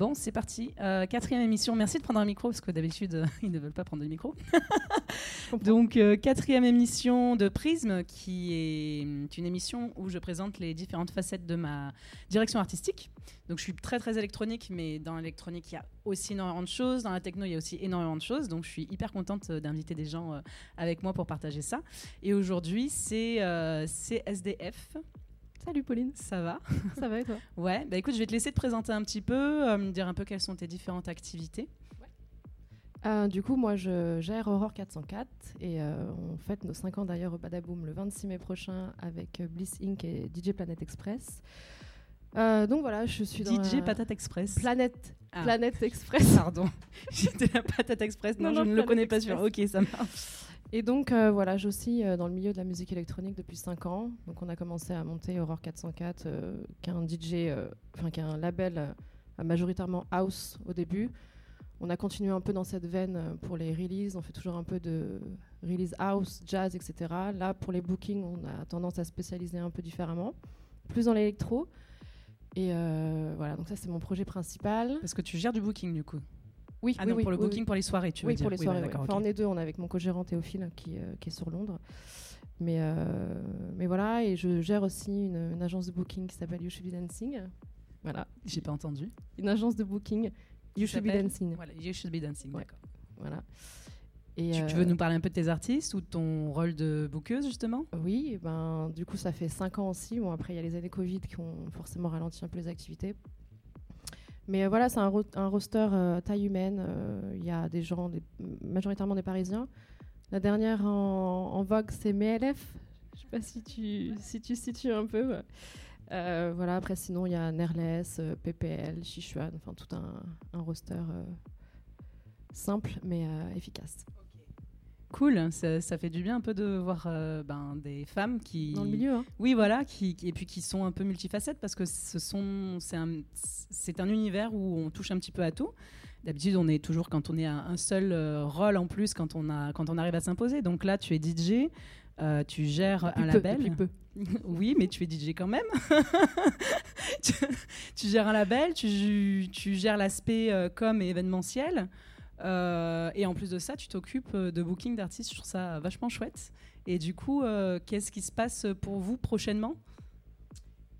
Bon, c'est parti. Euh, quatrième émission. Merci de prendre un micro parce que d'habitude, euh, ils ne veulent pas prendre le micro. Donc, euh, quatrième émission de Prisme, qui est une émission où je présente les différentes facettes de ma direction artistique. Donc, je suis très très électronique, mais dans l'électronique, il y a aussi énormément de choses. Dans la techno, il y a aussi énormément de choses. Donc, je suis hyper contente d'inviter des gens avec moi pour partager ça. Et aujourd'hui, c'est c'est SDF. Salut Pauline, Ça va? Ça va et toi? Ouais, bah écoute, je vais te laisser te présenter un petit peu, euh, me dire un peu quelles sont tes différentes activités. Euh, Du coup, moi je gère Aurore 404 et euh, on fête nos 5 ans d'ailleurs au Badaboom le 26 mai prochain avec Bliss Inc. et DJ Planet Express. Euh, donc voilà, je suis dans DJ la- Patate Express. Planète, Ah. Planète Express. Pardon, j'étais la Patate Express. Non, Non, je ne le connais pas sur. Express. Ok, ça marche. Et donc euh, voilà, suis euh, dans le milieu de la musique électronique depuis 5 ans. Donc on a commencé à monter Aurore 404, euh, qui est un DJ, euh, enfin qui est un label euh, majoritairement house au début. On a continué un peu dans cette veine pour les releases. On fait toujours un peu de release house, jazz, etc. Là, pour les bookings, on a tendance à spécialiser un peu différemment, plus dans l'électro. Et voilà, donc ça c'est mon projet principal. Parce que tu gères du booking du coup. Oui, Ah oui, non, oui, pour le booking, pour les soirées, tu veux oui, dire. pour les bah, soirées. ouais. Enfin, on est deux, on est avec mon co-gérant Théophile qui, euh, qui est sur Londres. Mais, euh, mais voilà, et je gère aussi une, une agence de booking qui s'appelle You Should Be Dancing. Voilà, J'ai pas entendu. une agence de booking, You Should Be Dancing. Voilà, You Should Be Dancing, Ouais. d'accord. Voilà. Et, Tu, tu euh, veux nous parler un peu de tes artistes ou de ton rôle de bookeuse justement? Oui, ben, du coup, ça fait 5 ans aussi. Bon, après, il y a les années Covid qui ont forcément ralenti un peu les activités. Mais euh, voilà, c'est un, ro- un roster euh, taille humaine. euh, Il y a des gens, majoritairement des Parisiens. La dernière en, vogue, c'est MLF. Je sais pas si tu, si tu situes un peu. Voilà, après, sinon, il y a Nerless, PPL, Sichuan, enfin tout un, roster simple mais efficace. Cool, ça, ça fait du bien un peu de voir euh, ben, des femmes qui. Dans le milieu, hein. Oui, voilà, qui, et puis qui sont un peu multifacettes parce que ce sont, c'est un, c'est un univers où on touche un petit peu à tout. D'habitude, on est toujours quand on est à un seul euh, rôle en plus quand on a, quand on arrive à s'imposer. Donc là, tu es DJ, euh, tu gères Depuis un peu, label. peu. oui, mais tu es DJ quand même. tu, tu gères un label, tu, tu gères l'aspect euh, com et événementiel. Euh, et en plus de ça, tu t'occupes euh, de booking d'artistes. Je trouve ça vachement chouette. Et du coup, euh, qu'est-ce qui se passe pour vous prochainement?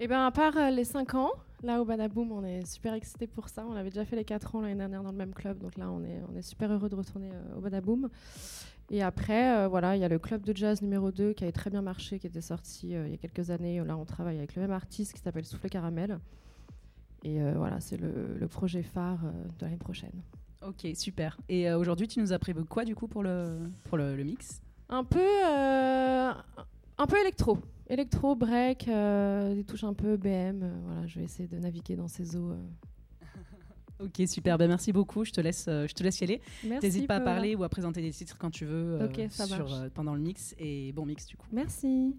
Eh bien, à part les 5 ans, là au Badaboom, on est super excités pour ça. On avait déjà fait les 4 ans l'année dernière dans le même club, donc là, on est, super heureux de retourner au Badaboom. Et après, voilà, il y a le club de jazz numéro 2 qui avait très bien marché, qui était sorti il y a quelques années. Là, on travaille avec le même artiste qui s'appelle Souffle Caramel. Et voilà, c'est le, projet phare de l'année prochaine. Ok, super. Et euh, aujourd'hui, tu nous as prévu quoi du coup pour le, pour le, le mix? Un peu, euh, un peu électro. Électro, break, euh, des touches un peu BM. voilà, je vais essayer de naviguer dans ces eaux. Ok, super. Ben, merci beaucoup. Je te laisse, je te laisse y aller. N'hésite pas à parler ou à présenter des titres quand tu veux ça sur, pendant le mix. Et bon mix du coup. Merci.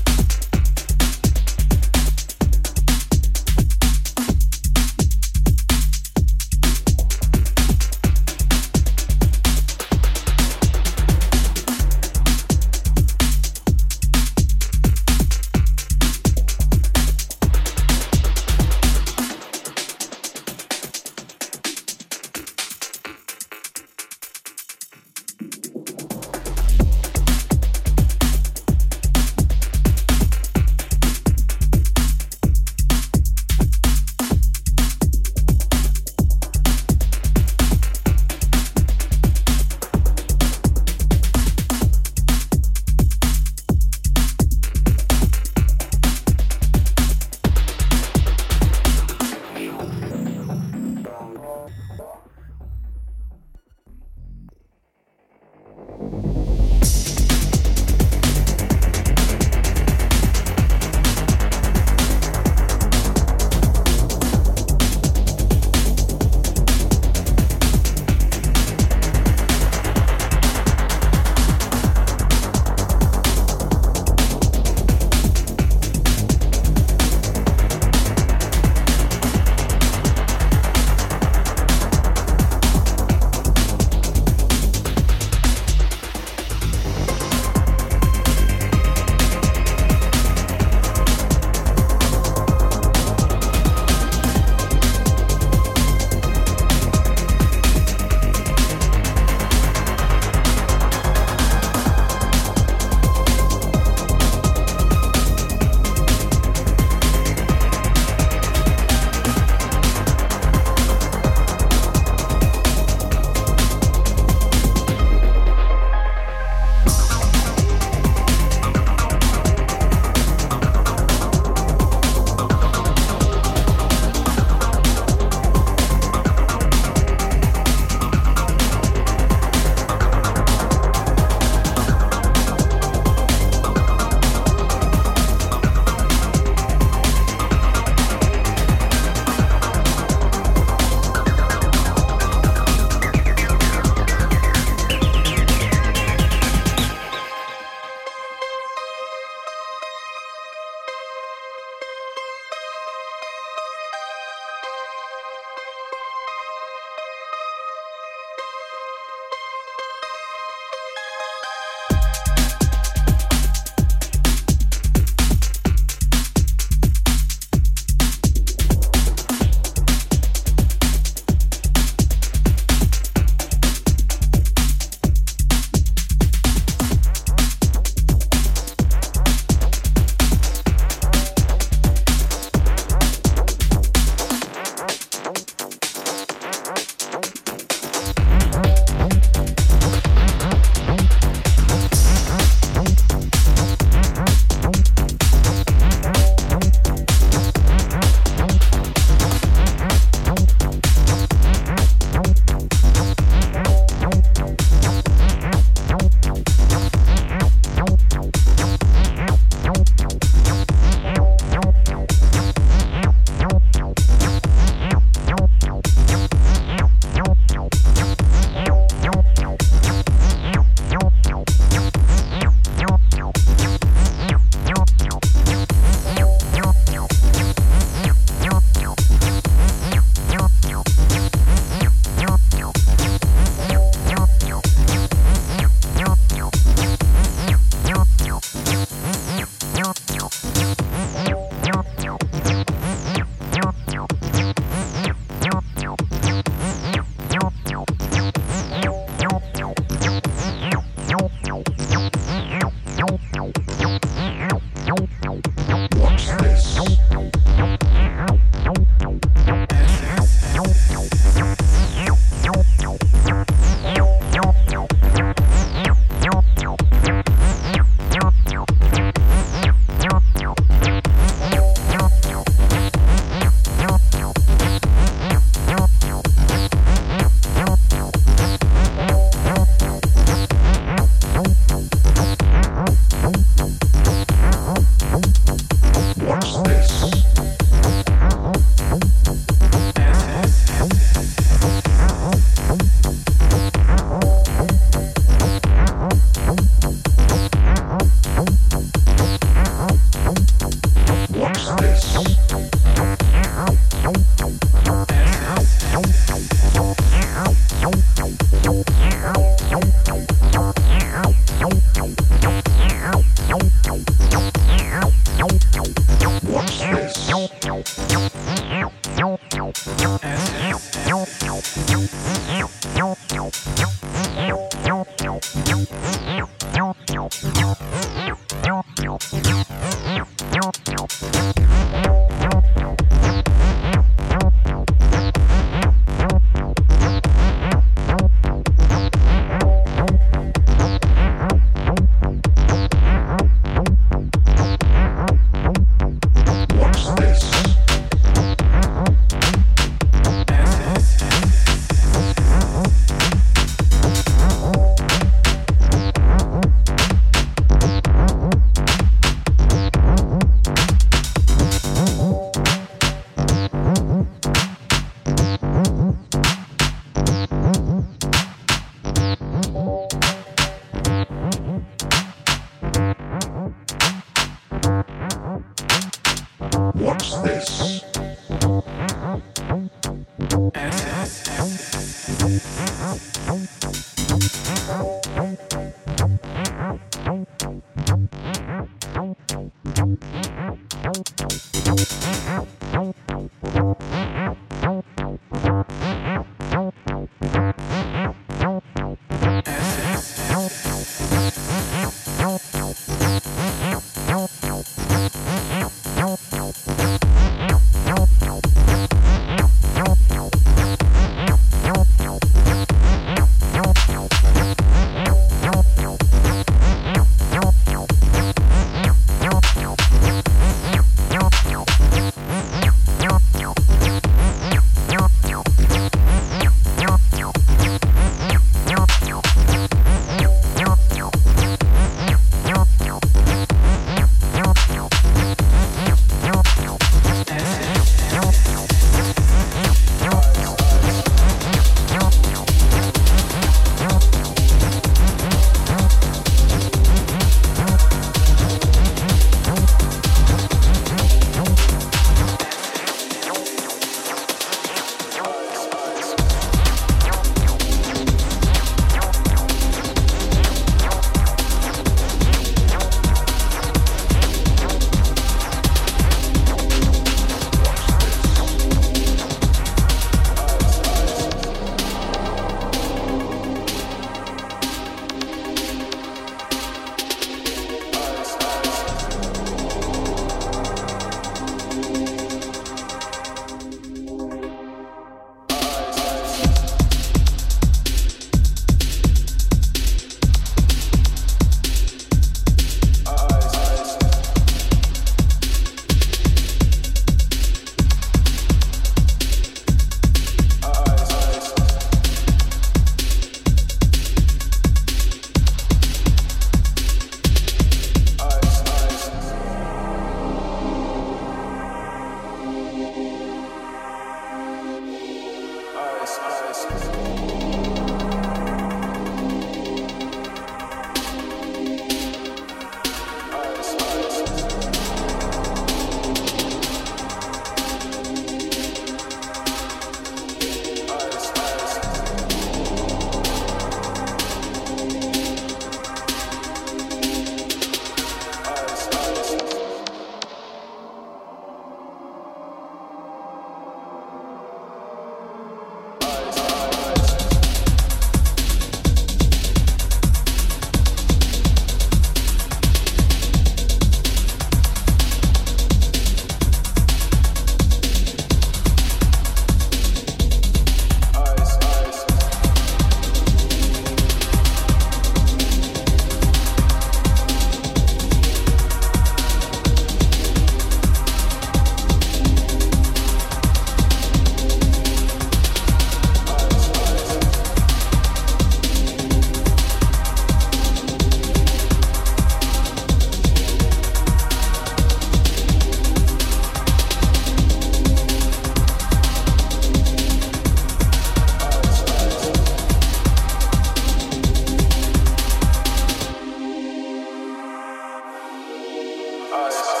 eyes.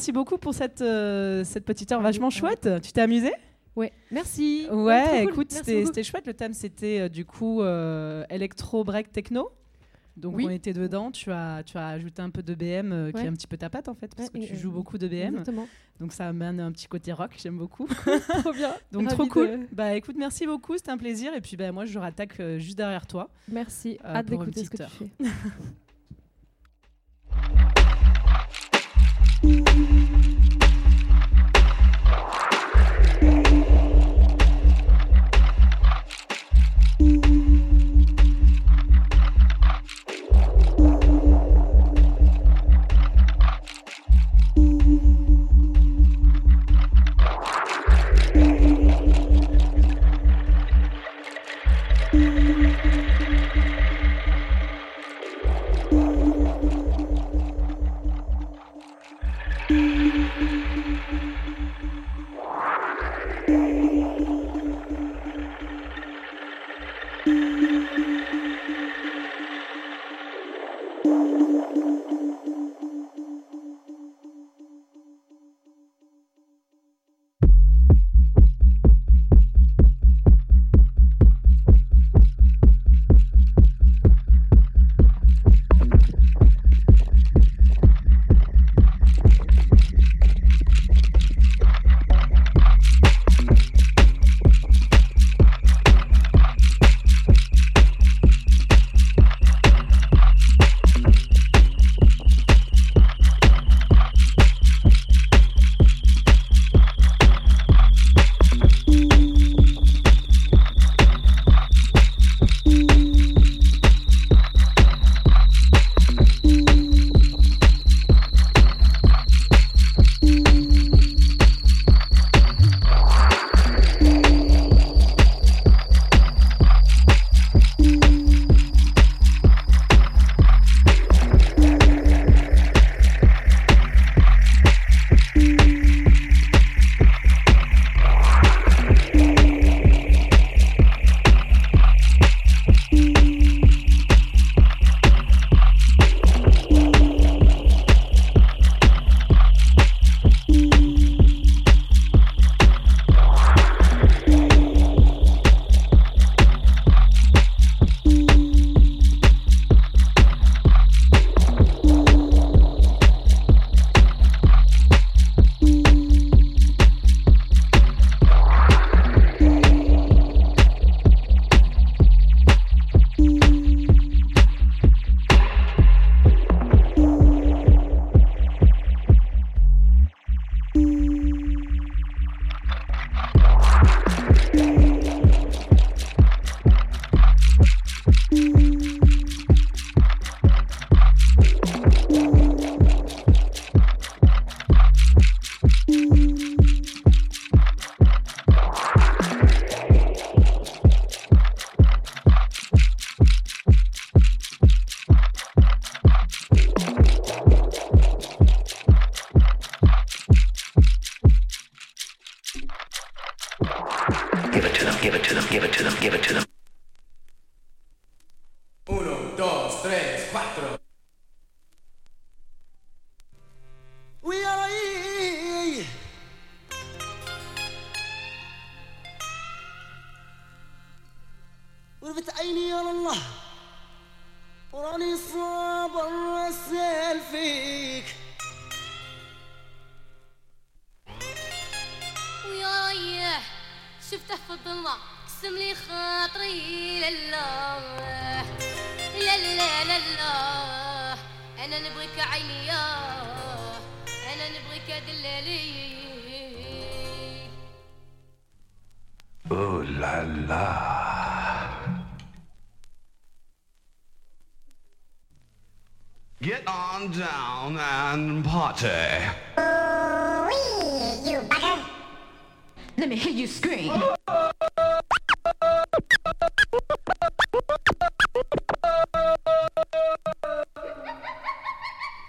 Merci beaucoup pour cette, euh, cette petite heure vachement chouette. Tu t'es amusé Ouais, merci. Ouais, écoute, c'était chouette. Le thème, c'était euh, du coup euh, électro break techno. Donc on était dedans, tu as, tu as ajouté un peu de BM euh, qui est un petit peu ta patte en fait, parce que tu joues beaucoup de BM. Exactement. Donc ça amène un petit côté rock, j'aime beaucoup. trop bien. Donc trop cool. Bah écoute, merci beaucoup, c'était un plaisir. Et puis bah, moi je rattaque juste derrière toi. Merci, hâte d'écouter ce que tu fais. Música شفته في الظلمة. قسم لي خاطري لله لا لا لا لا أنا نبغيك عيني أنا نبغيك دلالي. اولا لا. Get on down and party. Let me hear you scream.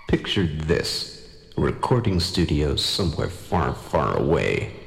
Picture this. A recording studio somewhere far, far away.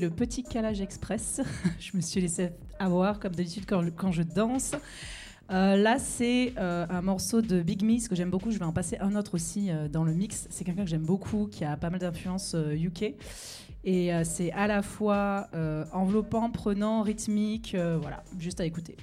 Le petit calage express. je me suis laissée avoir, comme d'habitude, quand, quand, je danse. Euh, là, c'est euh, un morceau de Big Miss que j'aime beaucoup. Je vais en passer un autre aussi euh, dans le mix. C'est quelqu'un que j'aime beaucoup, qui a pas mal d'influence UK. Et c'est à la fois enveloppant, prenant, rythmique. voilà, juste à écouter.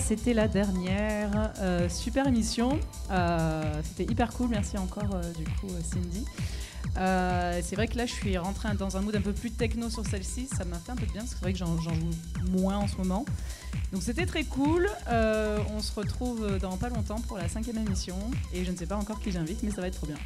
C'était la dernière. Euh, super émission. Euh, c'était hyper cool. Merci encore, euh, du coup, Cindy. c'est vrai que là, je suis rentrée dans un mood un peu plus techno sur celle-ci. Ça m'a fait un peu de bien, parce que c'est vrai que j'en joue moins en ce moment. Donc c'était très cool. on se retrouve dans pas longtemps pour la cinquième émission. Et je ne sais pas encore qui j'invite, mais ça va être trop bien.